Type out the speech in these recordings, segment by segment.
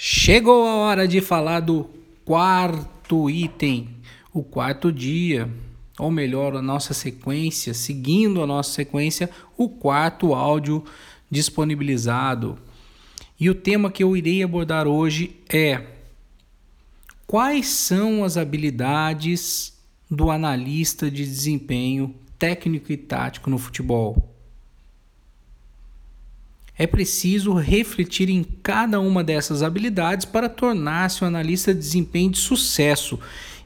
Chegou a hora de falar do quarto item, o quarto dia, ou melhor, a nossa sequência, seguindo a nossa sequência, o quarto áudio disponibilizado. E o tema que eu irei abordar hoje é: quais são as habilidades do analista de desempenho técnico e tático no futebol? É preciso refletir em cada uma dessas habilidades para tornar-se um analista de desempenho de sucesso.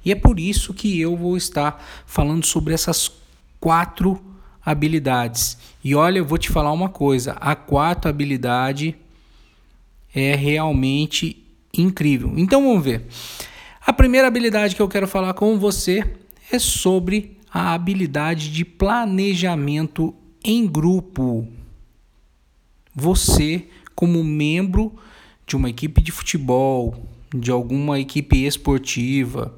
E é por isso que eu vou estar falando sobre essas quatro habilidades. E olha, eu vou te falar uma coisa: a quarta habilidade é realmente incrível. Então vamos ver. A primeira habilidade que eu quero falar com você é sobre a habilidade de planejamento em grupo você, como membro de uma equipe de futebol, de alguma equipe esportiva,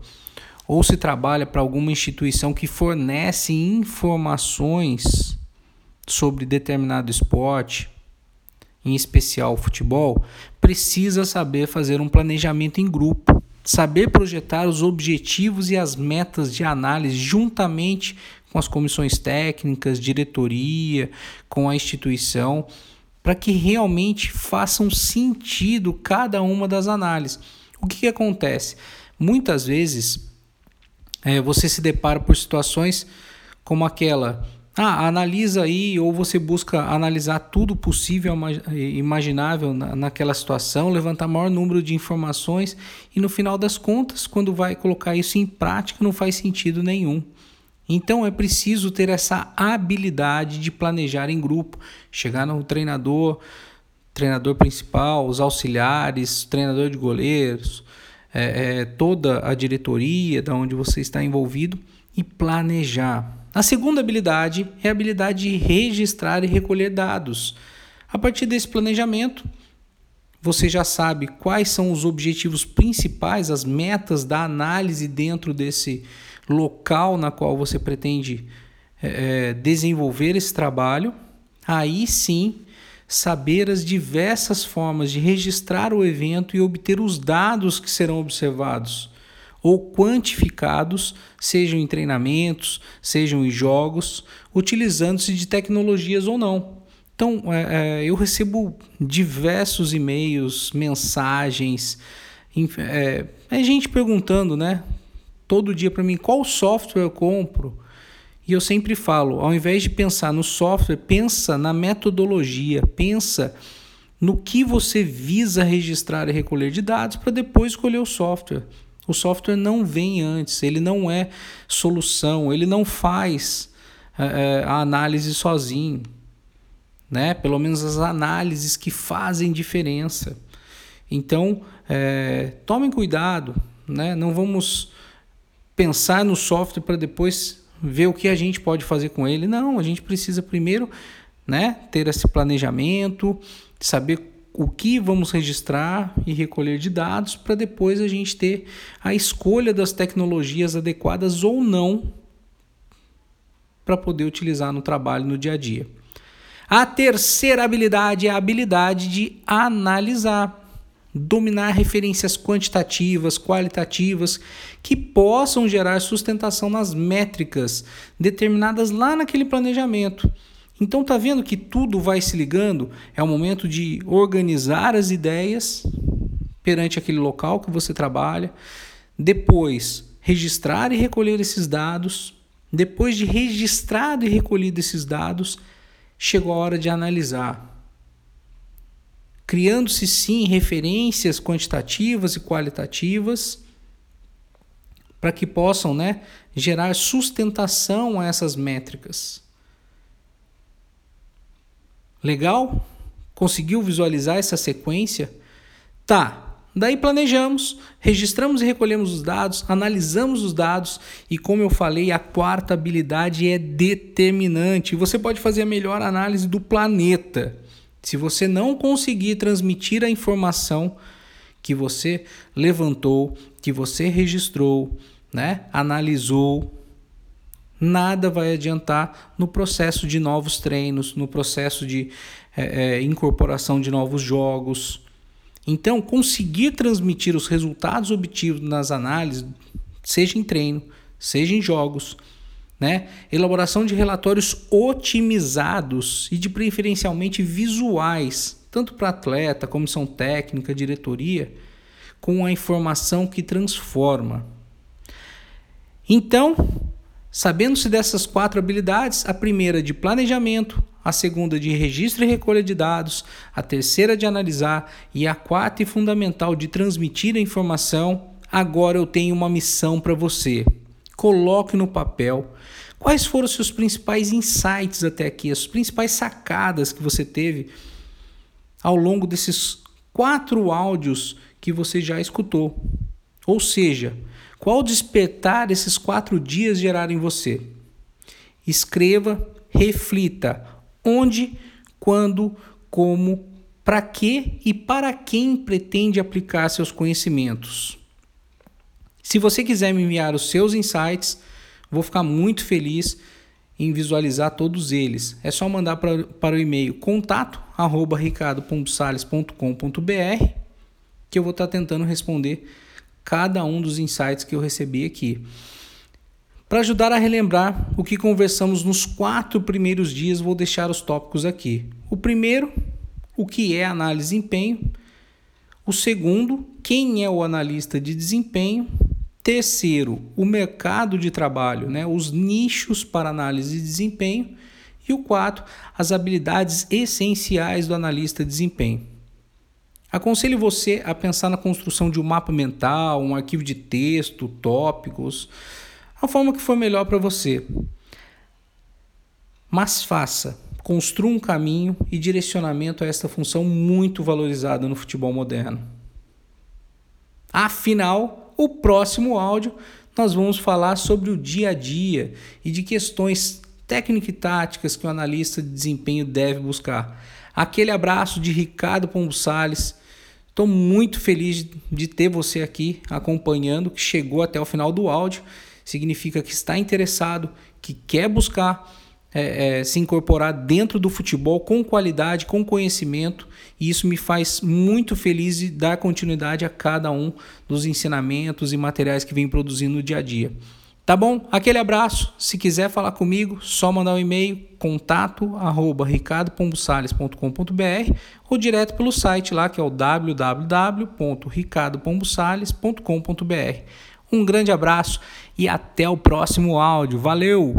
ou se trabalha para alguma instituição que fornece informações sobre determinado esporte, em especial futebol, precisa saber fazer um planejamento em grupo, saber projetar os objetivos e as metas de análise juntamente com as comissões técnicas, diretoria, com a instituição para que realmente façam sentido cada uma das análises. O que, que acontece? Muitas vezes é, você se depara por situações como aquela. Ah, analisa aí, ou você busca analisar tudo possível, imaginável naquela situação, levantar maior número de informações e no final das contas, quando vai colocar isso em prática, não faz sentido nenhum. Então é preciso ter essa habilidade de planejar em grupo, chegar no treinador, treinador principal, os auxiliares, treinador de goleiros, é, é, toda a diretoria da onde você está envolvido e planejar. A segunda habilidade é a habilidade de registrar e recolher dados. A partir desse planejamento, você já sabe quais são os objetivos principais, as metas da análise dentro desse local na qual você pretende é, é, desenvolver esse trabalho. Aí sim, saber as diversas formas de registrar o evento e obter os dados que serão observados ou quantificados, sejam em treinamentos, sejam em jogos, utilizando-se de tecnologias ou não. Então, é, é, eu recebo diversos e-mails, mensagens, é, é gente perguntando, né? Todo dia para mim, qual software eu compro? E eu sempre falo, ao invés de pensar no software, pensa na metodologia, pensa no que você visa registrar e recolher de dados para depois escolher o software. O software não vem antes, ele não é solução, ele não faz é, a análise sozinho né? Pelo menos as análises que fazem diferença. Então, é, tomem cuidado, né? Não vamos pensar no software para depois ver o que a gente pode fazer com ele. Não, a gente precisa primeiro, né, ter esse planejamento, saber o que vamos registrar e recolher de dados para depois a gente ter a escolha das tecnologias adequadas ou não para poder utilizar no trabalho no dia a dia. A terceira habilidade é a habilidade de analisar, dominar referências quantitativas, qualitativas, que possam gerar sustentação nas métricas determinadas lá naquele planejamento. Então tá vendo que tudo vai se ligando? É o momento de organizar as ideias perante aquele local que você trabalha, depois registrar e recolher esses dados, depois de registrado e recolhido esses dados, chegou a hora de analisar. Criando-se sim referências quantitativas e qualitativas para que possam né, gerar sustentação a essas métricas. Legal? Conseguiu visualizar essa sequência? Tá, Daí planejamos, registramos e recolhemos os dados, analisamos os dados e, como eu falei, a quarta habilidade é determinante. Você pode fazer a melhor análise do planeta. Se você não conseguir transmitir a informação que você levantou, que você registrou, né, analisou, nada vai adiantar no processo de novos treinos, no processo de é, é, incorporação de novos jogos. Então, conseguir transmitir os resultados obtidos nas análises, seja em treino, seja em jogos, né? Elaboração de relatórios otimizados e de preferencialmente visuais, tanto para atleta, comissão técnica, diretoria, com a informação que transforma. Então, sabendo-se dessas quatro habilidades, a primeira de planejamento, a segunda de registro e recolha de dados, a terceira de analisar e a quarta e fundamental de transmitir a informação, agora eu tenho uma missão para você. Coloque no papel quais foram os seus principais insights até aqui, as principais sacadas que você teve ao longo desses quatro áudios que você já escutou. Ou seja, qual despertar esses quatro dias geraram em você? Escreva, reflita onde, quando, como, para que e para quem pretende aplicar seus conhecimentos. Se você quiser me enviar os seus insights, vou ficar muito feliz em visualizar todos eles. É só mandar para, para o e-mail contato arroba que eu vou estar tentando responder cada um dos insights que eu recebi aqui. Para ajudar a relembrar o que conversamos nos quatro primeiros dias, vou deixar os tópicos aqui. O primeiro, o que é análise de desempenho. O segundo, quem é o analista de desempenho. Terceiro, o mercado de trabalho, né? os nichos para análise de desempenho. E o quarto, as habilidades essenciais do analista de desempenho. Aconselho você a pensar na construção de um mapa mental, um arquivo de texto, tópicos, a forma que for melhor para você. Mas faça, construa um caminho e direcionamento a esta função muito valorizada no futebol moderno. Afinal, o próximo áudio nós vamos falar sobre o dia a dia e de questões técnicas e táticas que o analista de desempenho deve buscar. Aquele abraço de Ricardo Pombo Salles Estou muito feliz de ter você aqui acompanhando, que chegou até o final do áudio. Significa que está interessado, que quer buscar é, é, se incorporar dentro do futebol com qualidade, com conhecimento, e isso me faz muito feliz de dar continuidade a cada um dos ensinamentos e materiais que vem produzindo no dia a dia. Tá bom? Aquele abraço. Se quiser falar comigo, só mandar um e-mail contato arroba ou direto pelo site lá que é o www.ricardopombosales.com.br. Um grande abraço e até o próximo áudio. Valeu!